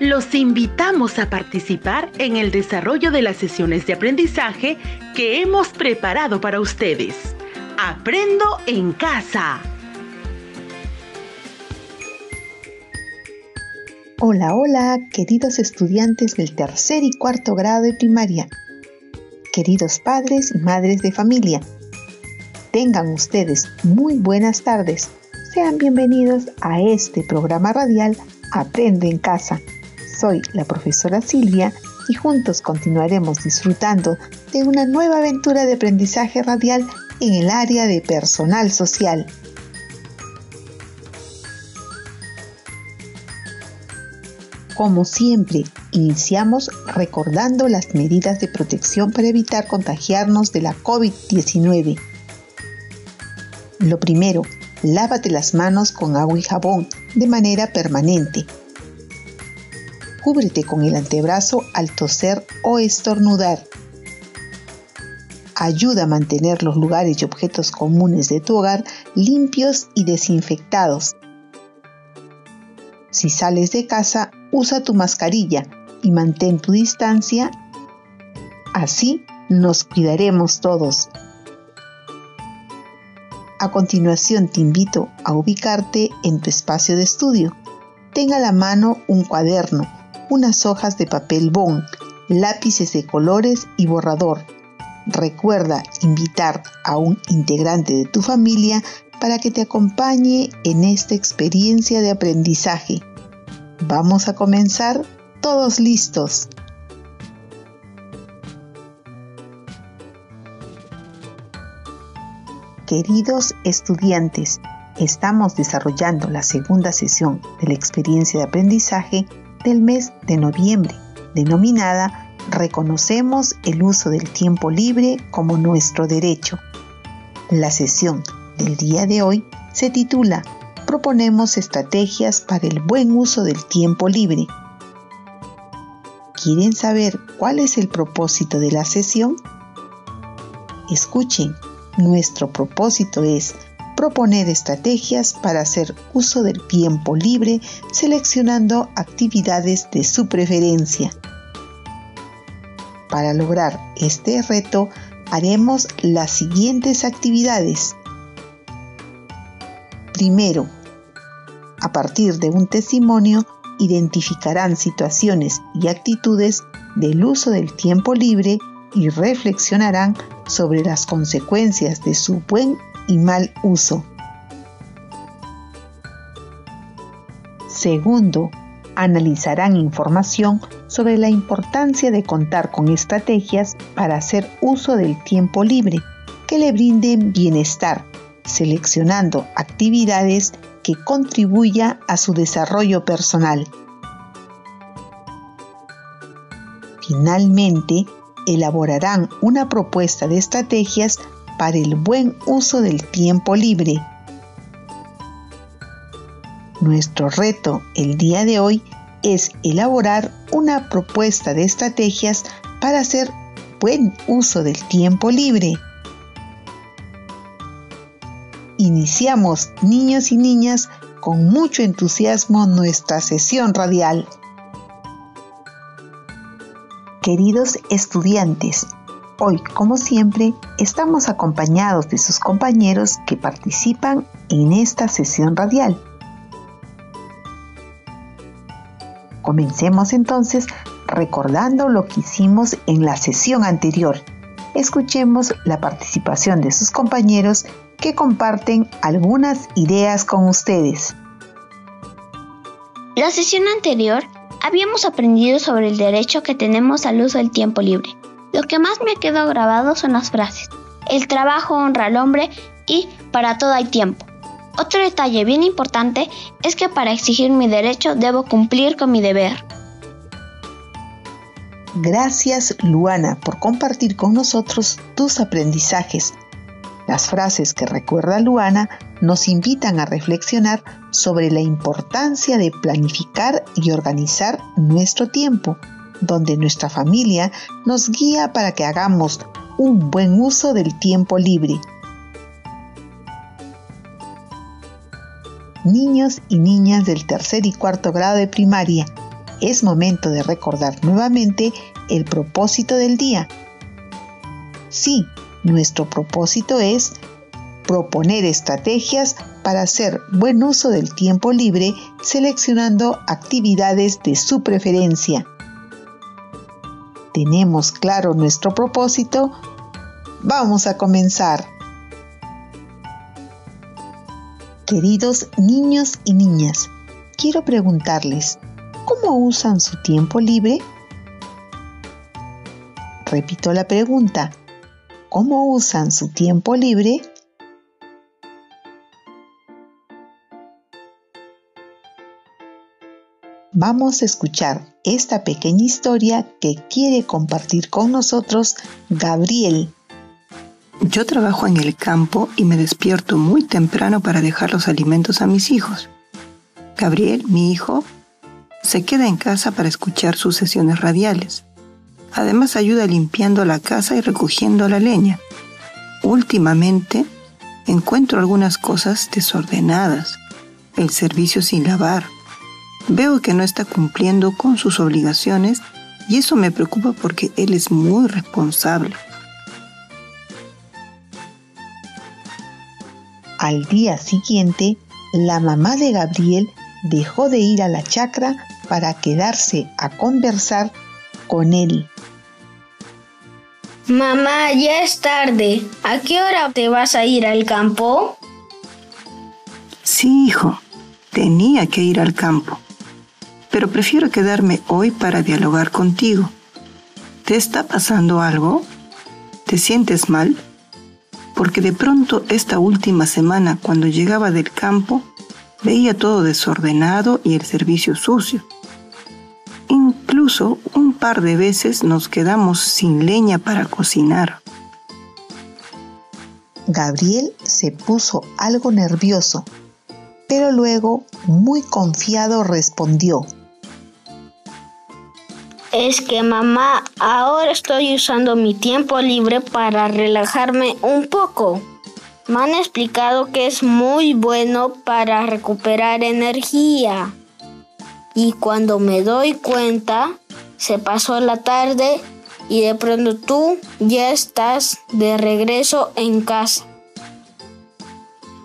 Los invitamos a participar en el desarrollo de las sesiones de aprendizaje que hemos preparado para ustedes. Aprendo en casa. Hola, hola, queridos estudiantes del tercer y cuarto grado de primaria. Queridos padres y madres de familia. Tengan ustedes muy buenas tardes. Sean bienvenidos a este programa radial Aprende en casa. Soy la profesora Silvia y juntos continuaremos disfrutando de una nueva aventura de aprendizaje radial en el área de personal social. Como siempre, iniciamos recordando las medidas de protección para evitar contagiarnos de la COVID-19. Lo primero, lávate las manos con agua y jabón de manera permanente. Cúbrete con el antebrazo al toser o estornudar. Ayuda a mantener los lugares y objetos comunes de tu hogar limpios y desinfectados. Si sales de casa, usa tu mascarilla y mantén tu distancia. Así nos cuidaremos todos. A continuación te invito a ubicarte en tu espacio de estudio. Tenga a la mano un cuaderno, unas hojas de papel bond, lápices de colores y borrador. Recuerda invitar a un integrante de tu familia para que te acompañe en esta experiencia de aprendizaje. Vamos a comenzar todos listos. Queridos estudiantes, estamos desarrollando la segunda sesión de la experiencia de aprendizaje del mes de noviembre, denominada Reconocemos el uso del tiempo libre como nuestro derecho. La sesión del día de hoy se titula Proponemos estrategias para el buen uso del tiempo libre. ¿Quieren saber cuál es el propósito de la sesión? Escuchen nuestro propósito es proponer estrategias para hacer uso del tiempo libre seleccionando actividades de su preferencia. Para lograr este reto haremos las siguientes actividades. Primero, a partir de un testimonio, identificarán situaciones y actitudes del uso del tiempo libre y reflexionarán sobre las consecuencias de su buen y mal uso. Segundo, analizarán información sobre la importancia de contar con estrategias para hacer uso del tiempo libre que le brinden bienestar, seleccionando actividades que contribuya a su desarrollo personal. Finalmente, elaborarán una propuesta de estrategias para el buen uso del tiempo libre. Nuestro reto el día de hoy es elaborar una propuesta de estrategias para hacer buen uso del tiempo libre. Iniciamos, niños y niñas, con mucho entusiasmo nuestra sesión radial. Queridos estudiantes, hoy como siempre estamos acompañados de sus compañeros que participan en esta sesión radial. Comencemos entonces recordando lo que hicimos en la sesión anterior. Escuchemos la participación de sus compañeros que comparten algunas ideas con ustedes. La sesión anterior Habíamos aprendido sobre el derecho que tenemos al uso del tiempo libre. Lo que más me quedó grabado son las frases. El trabajo honra al hombre y para todo hay tiempo. Otro detalle bien importante es que para exigir mi derecho debo cumplir con mi deber. Gracias Luana por compartir con nosotros tus aprendizajes. Las frases que recuerda Luana nos invitan a reflexionar sobre la importancia de planificar y organizar nuestro tiempo, donde nuestra familia nos guía para que hagamos un buen uso del tiempo libre. niños y niñas del tercer y cuarto grado de primaria, es momento de recordar nuevamente el propósito del día. Sí, nuestro propósito es proponer estrategias para hacer buen uso del tiempo libre seleccionando actividades de su preferencia. ¿Tenemos claro nuestro propósito? Vamos a comenzar. Queridos niños y niñas, quiero preguntarles, ¿cómo usan su tiempo libre? Repito la pregunta, ¿cómo usan su tiempo libre? Vamos a escuchar esta pequeña historia que quiere compartir con nosotros Gabriel. Yo trabajo en el campo y me despierto muy temprano para dejar los alimentos a mis hijos. Gabriel, mi hijo, se queda en casa para escuchar sus sesiones radiales. Además ayuda limpiando la casa y recogiendo la leña. Últimamente encuentro algunas cosas desordenadas, el servicio sin lavar, Veo que no está cumpliendo con sus obligaciones y eso me preocupa porque él es muy responsable. Al día siguiente, la mamá de Gabriel dejó de ir a la chacra para quedarse a conversar con él. Mamá, ya es tarde. ¿A qué hora te vas a ir al campo? Sí, hijo. Tenía que ir al campo pero prefiero quedarme hoy para dialogar contigo. ¿Te está pasando algo? ¿Te sientes mal? Porque de pronto esta última semana cuando llegaba del campo veía todo desordenado y el servicio sucio. Incluso un par de veces nos quedamos sin leña para cocinar. Gabriel se puso algo nervioso, pero luego, muy confiado, respondió. Es que mamá, ahora estoy usando mi tiempo libre para relajarme un poco. Me han explicado que es muy bueno para recuperar energía. Y cuando me doy cuenta, se pasó la tarde y de pronto tú ya estás de regreso en casa.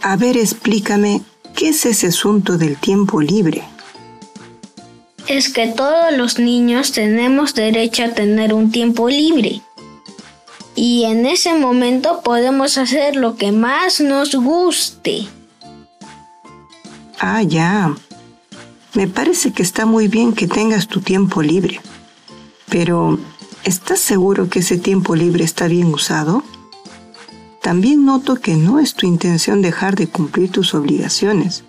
A ver, explícame, ¿qué es ese asunto del tiempo libre? es que todos los niños tenemos derecho a tener un tiempo libre. Y en ese momento podemos hacer lo que más nos guste. Ah, ya. Me parece que está muy bien que tengas tu tiempo libre. Pero, ¿estás seguro que ese tiempo libre está bien usado? También noto que no es tu intención dejar de cumplir tus obligaciones.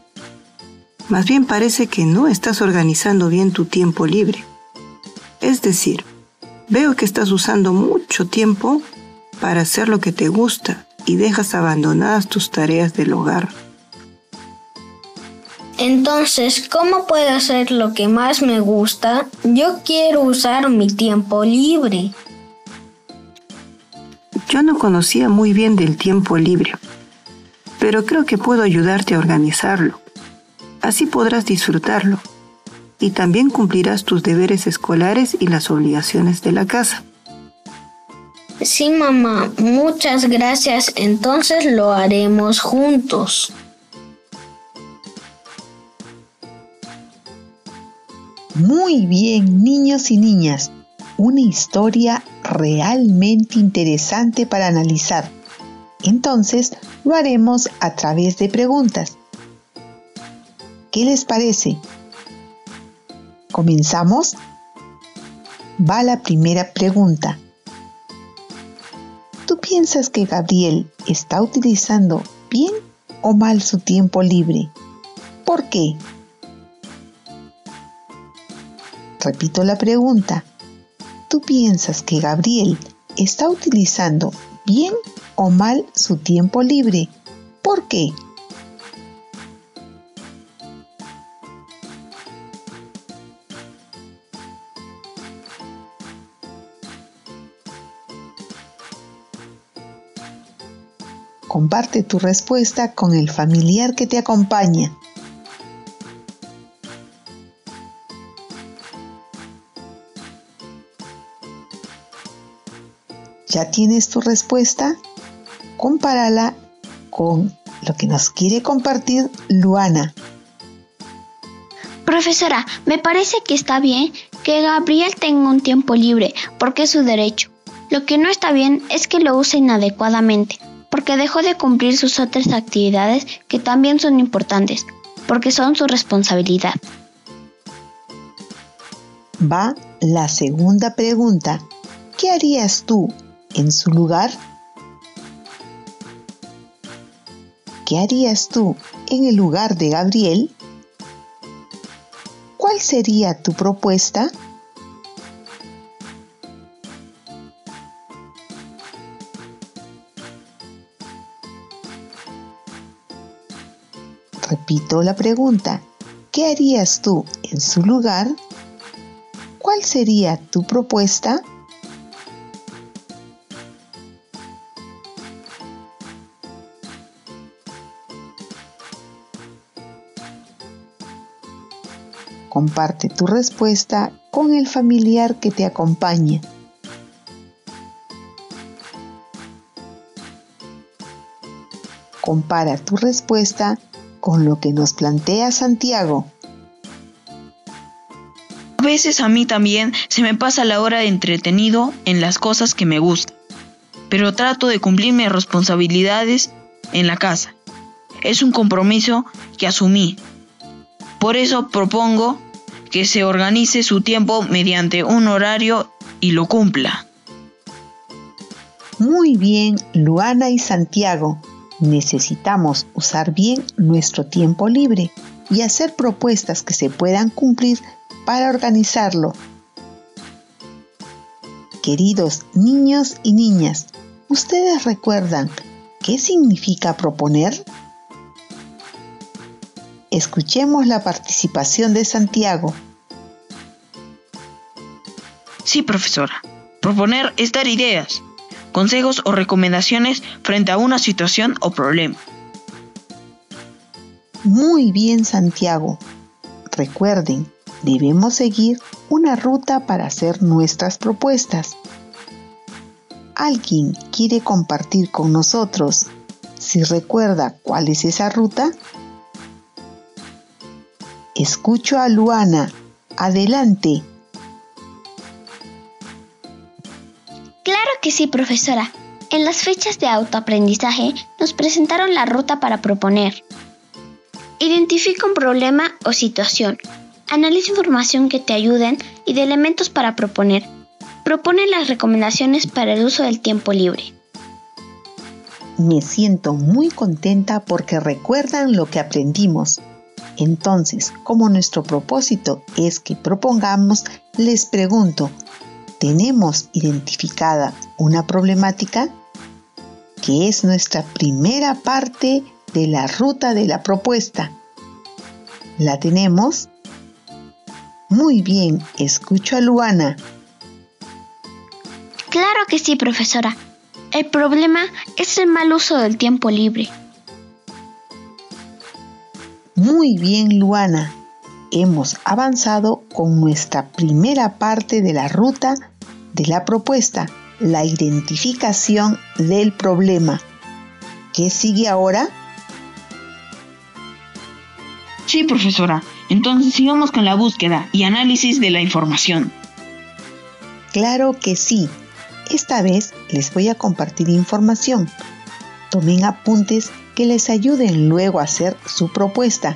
Más bien parece que no estás organizando bien tu tiempo libre. Es decir, veo que estás usando mucho tiempo para hacer lo que te gusta y dejas abandonadas tus tareas del hogar. Entonces, ¿cómo puedo hacer lo que más me gusta? Yo quiero usar mi tiempo libre. Yo no conocía muy bien del tiempo libre, pero creo que puedo ayudarte a organizarlo. Así podrás disfrutarlo y también cumplirás tus deberes escolares y las obligaciones de la casa. Sí, mamá, muchas gracias. Entonces lo haremos juntos. Muy bien, niños y niñas. Una historia realmente interesante para analizar. Entonces lo haremos a través de preguntas. ¿Qué les parece? ¿Comenzamos? Va la primera pregunta. ¿Tú piensas que Gabriel está utilizando bien o mal su tiempo libre? ¿Por qué? Repito la pregunta. ¿Tú piensas que Gabriel está utilizando bien o mal su tiempo libre? ¿Por qué? Comparte tu respuesta con el familiar que te acompaña. ¿Ya tienes tu respuesta? Compárala con lo que nos quiere compartir Luana. Profesora, me parece que está bien que Gabriel tenga un tiempo libre porque es su derecho. Lo que no está bien es que lo use inadecuadamente porque dejó de cumplir sus otras actividades que también son importantes, porque son su responsabilidad. Va la segunda pregunta. ¿Qué harías tú en su lugar? ¿Qué harías tú en el lugar de Gabriel? ¿Cuál sería tu propuesta? Repito la pregunta. ¿Qué harías tú en su lugar? ¿Cuál sería tu propuesta? Comparte tu respuesta con el familiar que te acompañe. Compara tu respuesta con lo que nos plantea Santiago. A veces a mí también se me pasa la hora de entretenido en las cosas que me gustan, pero trato de cumplir mis responsabilidades en la casa. Es un compromiso que asumí. Por eso propongo que se organice su tiempo mediante un horario y lo cumpla. Muy bien, Luana y Santiago. Necesitamos usar bien nuestro tiempo libre y hacer propuestas que se puedan cumplir para organizarlo. Queridos niños y niñas, ¿ustedes recuerdan qué significa proponer? Escuchemos la participación de Santiago. Sí, profesora. Proponer es dar ideas, consejos o recomendaciones frente a una situación o problema. Muy bien, Santiago. Recuerden, debemos seguir una ruta para hacer nuestras propuestas. ¿Alguien quiere compartir con nosotros si recuerda cuál es esa ruta? Escucho a Luana. Adelante. que sí, profesora. En las fechas de autoaprendizaje nos presentaron la ruta para proponer. Identifica un problema o situación. Analiza información que te ayuden y de elementos para proponer. Propone las recomendaciones para el uso del tiempo libre. Me siento muy contenta porque recuerdan lo que aprendimos. Entonces, como nuestro propósito es que propongamos, les pregunto, tenemos identificada una problemática que es nuestra primera parte de la ruta de la propuesta. ¿La tenemos? Muy bien, escucho a Luana. Claro que sí, profesora. El problema es el mal uso del tiempo libre. Muy bien, Luana hemos avanzado con nuestra primera parte de la ruta de la propuesta, la identificación del problema. ¿Qué sigue ahora? Sí, profesora. Entonces sigamos con la búsqueda y análisis de la información. Claro que sí. Esta vez les voy a compartir información. Tomen apuntes que les ayuden luego a hacer su propuesta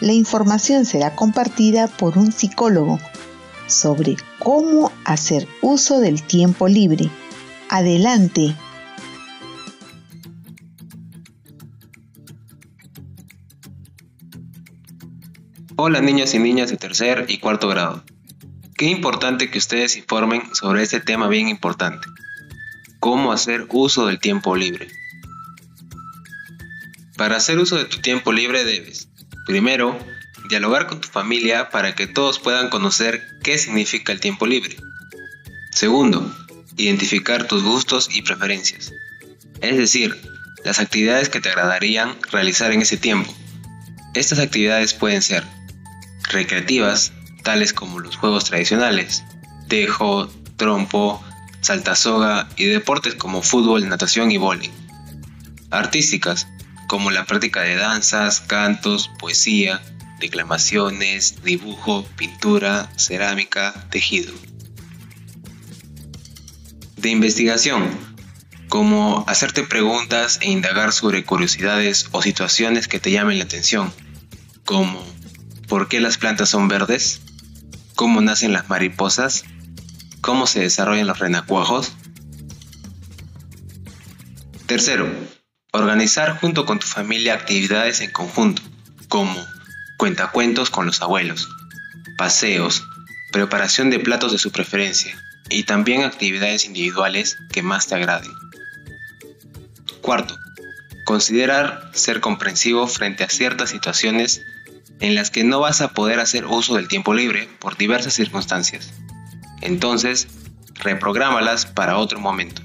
la información será compartida por un psicólogo sobre cómo hacer uso del tiempo libre. Adelante. Hola niños y niñas de tercer y cuarto grado. Qué importante que ustedes informen sobre este tema bien importante. Cómo hacer uso del tiempo libre. Para hacer uso de tu tiempo libre debes Primero, dialogar con tu familia para que todos puedan conocer qué significa el tiempo libre. Segundo, identificar tus gustos y preferencias. Es decir, las actividades que te agradarían realizar en ese tiempo. Estas actividades pueden ser recreativas, tales como los juegos tradicionales, tejo, trompo, saltasoga y deportes como fútbol, natación y vóley. Artísticas, como la práctica de danzas, cantos, poesía, declamaciones, dibujo, pintura, cerámica, tejido. De investigación, como hacerte preguntas e indagar sobre curiosidades o situaciones que te llamen la atención, como ¿por qué las plantas son verdes? ¿Cómo nacen las mariposas? ¿Cómo se desarrollan los renacuajos? Tercero, organizar junto con tu familia actividades en conjunto, como cuentacuentos con los abuelos, paseos, preparación de platos de su preferencia y también actividades individuales que más te agraden. Cuarto, considerar ser comprensivo frente a ciertas situaciones en las que no vas a poder hacer uso del tiempo libre por diversas circunstancias. Entonces, reprográmalas para otro momento.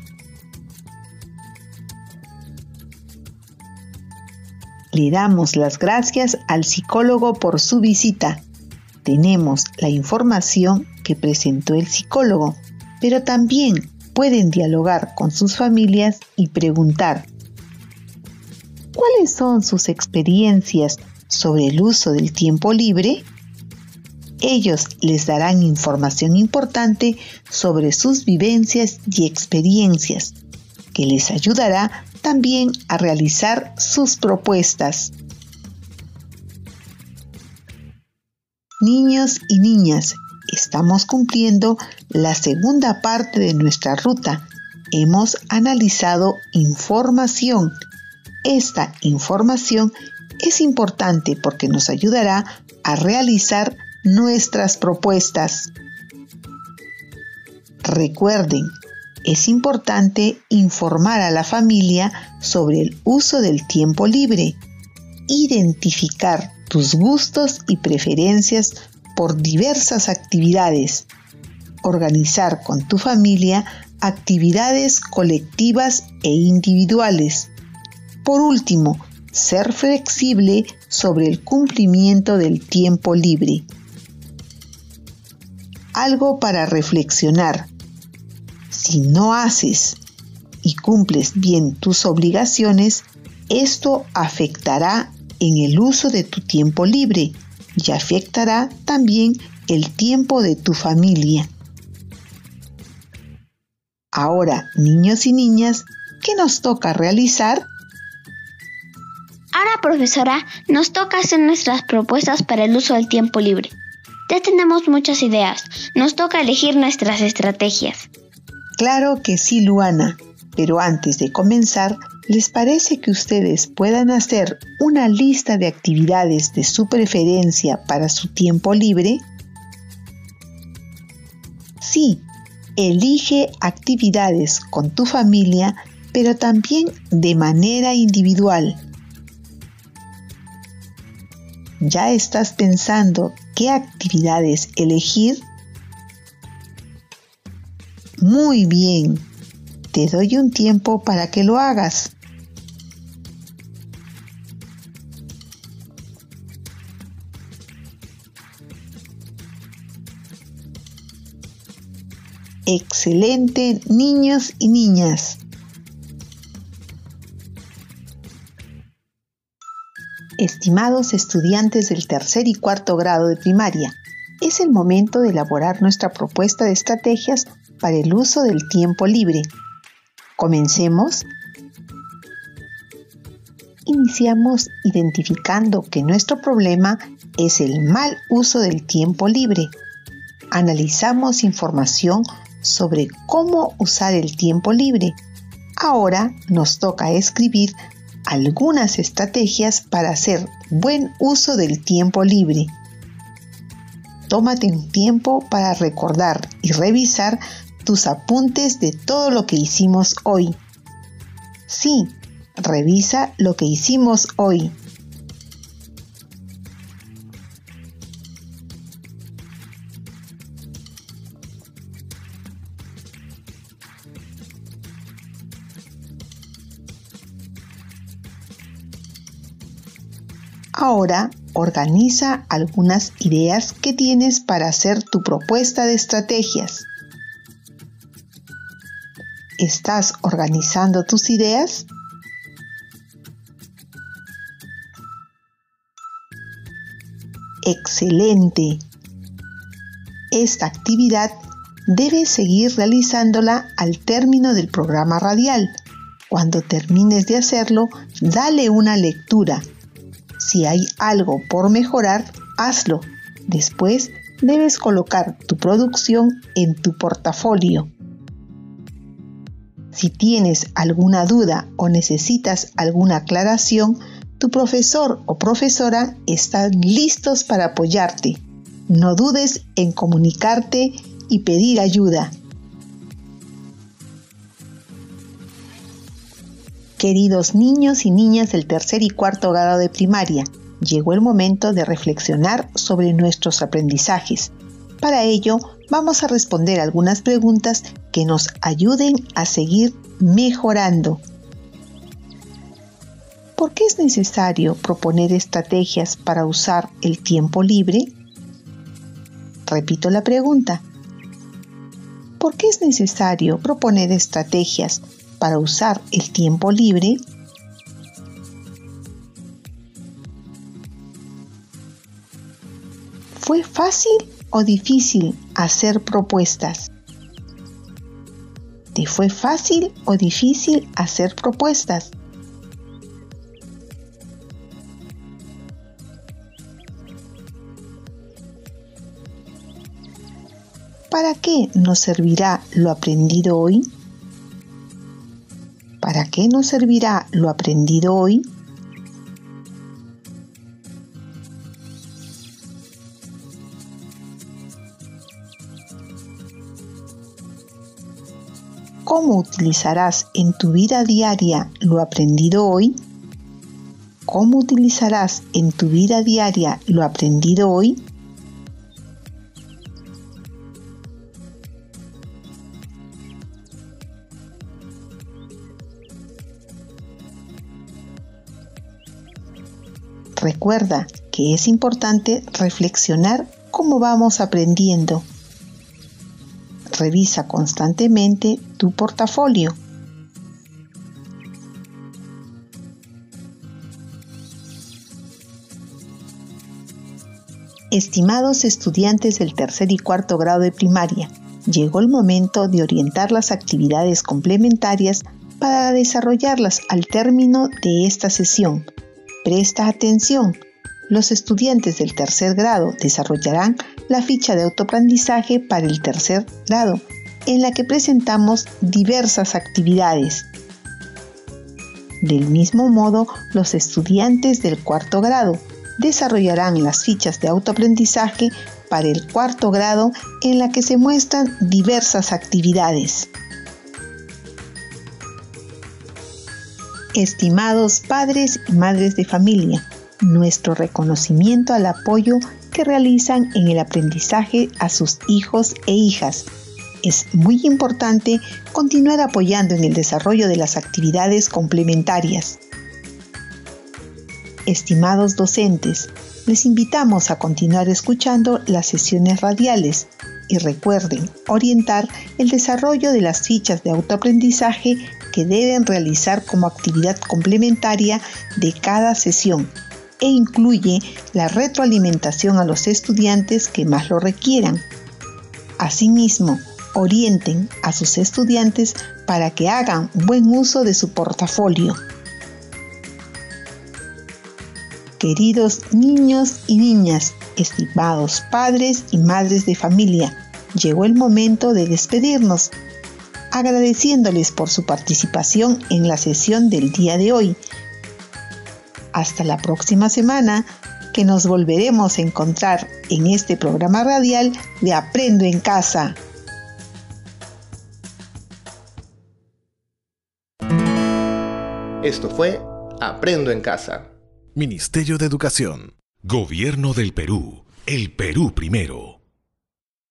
Le damos las gracias al psicólogo por su visita. Tenemos la información que presentó el psicólogo, pero también pueden dialogar con sus familias y preguntar ¿cuáles son sus experiencias sobre el uso del tiempo libre? Ellos les darán información importante sobre sus vivencias y experiencias, que les ayudará también a realizar sus propuestas. Niños y niñas, estamos cumpliendo la segunda parte de nuestra ruta. Hemos analizado información. Esta información es importante porque nos ayudará a realizar nuestras propuestas. Recuerden, es importante informar a la familia sobre el uso del tiempo libre, identificar tus gustos y preferencias por diversas actividades, organizar con tu familia actividades colectivas e individuales. Por último, ser flexible sobre el cumplimiento del tiempo libre. Algo para reflexionar. Si no haces y cumples bien tus obligaciones, esto afectará en el uso de tu tiempo libre y afectará también el tiempo de tu familia. Ahora, niños y niñas, ¿qué nos toca realizar? Ahora, profesora, nos toca hacer nuestras propuestas para el uso del tiempo libre. Ya tenemos muchas ideas, nos toca elegir nuestras estrategias. Claro que sí, Luana, pero antes de comenzar, ¿les parece que ustedes puedan hacer una lista de actividades de su preferencia para su tiempo libre? Sí, elige actividades con tu familia, pero también de manera individual. ¿Ya estás pensando qué actividades elegir? Muy bien, te doy un tiempo para que lo hagas. Excelente, niños y niñas. Estimados estudiantes del tercer y cuarto grado de primaria, es el momento de elaborar nuestra propuesta de estrategias para el uso del tiempo libre. Comencemos. Iniciamos identificando que nuestro problema es el mal uso del tiempo libre. Analizamos información sobre cómo usar el tiempo libre. Ahora nos toca escribir algunas estrategias para hacer buen uso del tiempo libre. Tómate un tiempo para recordar y revisar tus apuntes de todo lo que hicimos hoy. Sí, revisa lo que hicimos hoy. Ahora organiza algunas ideas que tienes para hacer tu propuesta de estrategias. ¿Estás organizando tus ideas? Excelente. Esta actividad debes seguir realizándola al término del programa radial. Cuando termines de hacerlo, dale una lectura. Si hay algo por mejorar, hazlo. Después debes colocar tu producción en tu portafolio. Si tienes alguna duda o necesitas alguna aclaración, tu profesor o profesora están listos para apoyarte. No dudes en comunicarte y pedir ayuda. Queridos niños y niñas del tercer y cuarto grado de primaria, llegó el momento de reflexionar sobre nuestros aprendizajes. Para ello, vamos a responder algunas preguntas que nos ayuden a seguir mejorando. ¿Por qué es necesario proponer estrategias para usar el tiempo libre? Repito la pregunta. ¿Por qué es necesario proponer estrategias para usar el tiempo libre? ¿Fue fácil o difícil hacer propuestas? ¿Te fue fácil o difícil hacer propuestas? ¿Para qué nos servirá lo aprendido hoy? ¿Para qué nos servirá lo aprendido hoy? ¿Cómo utilizarás en tu vida diaria lo aprendido hoy? ¿Cómo utilizarás en tu vida diaria lo aprendido hoy? Recuerda que es importante reflexionar cómo vamos aprendiendo Revisa constantemente tu portafolio. Estimados estudiantes del tercer y cuarto grado de primaria, llegó el momento de orientar las actividades complementarias para desarrollarlas al término de esta sesión. Presta atención. Los estudiantes del tercer grado desarrollarán la ficha de autoaprendizaje para el tercer grado, en la que presentamos diversas actividades. Del mismo modo, los estudiantes del cuarto grado desarrollarán las fichas de autoaprendizaje para el cuarto grado en la que se muestran diversas actividades. Estimados padres y madres de familia, nuestro reconocimiento al apoyo que realizan en el aprendizaje a sus hijos e hijas. Es muy importante continuar apoyando en el desarrollo de las actividades complementarias. Estimados docentes, les invitamos a continuar escuchando las sesiones radiales y recuerden orientar el desarrollo de las fichas de autoaprendizaje que deben realizar como actividad complementaria de cada sesión e incluye la retroalimentación a los estudiantes que más lo requieran. Asimismo, orienten a sus estudiantes para que hagan buen uso de su portafolio. Queridos niños y niñas, estimados padres y madres de familia, llegó el momento de despedirnos, agradeciéndoles por su participación en la sesión del día de hoy hasta la próxima semana que nos volveremos a encontrar en este programa radial de Aprendo en Casa. Esto fue Aprendo en Casa. Ministerio de Educación. Gobierno del Perú. El Perú primero.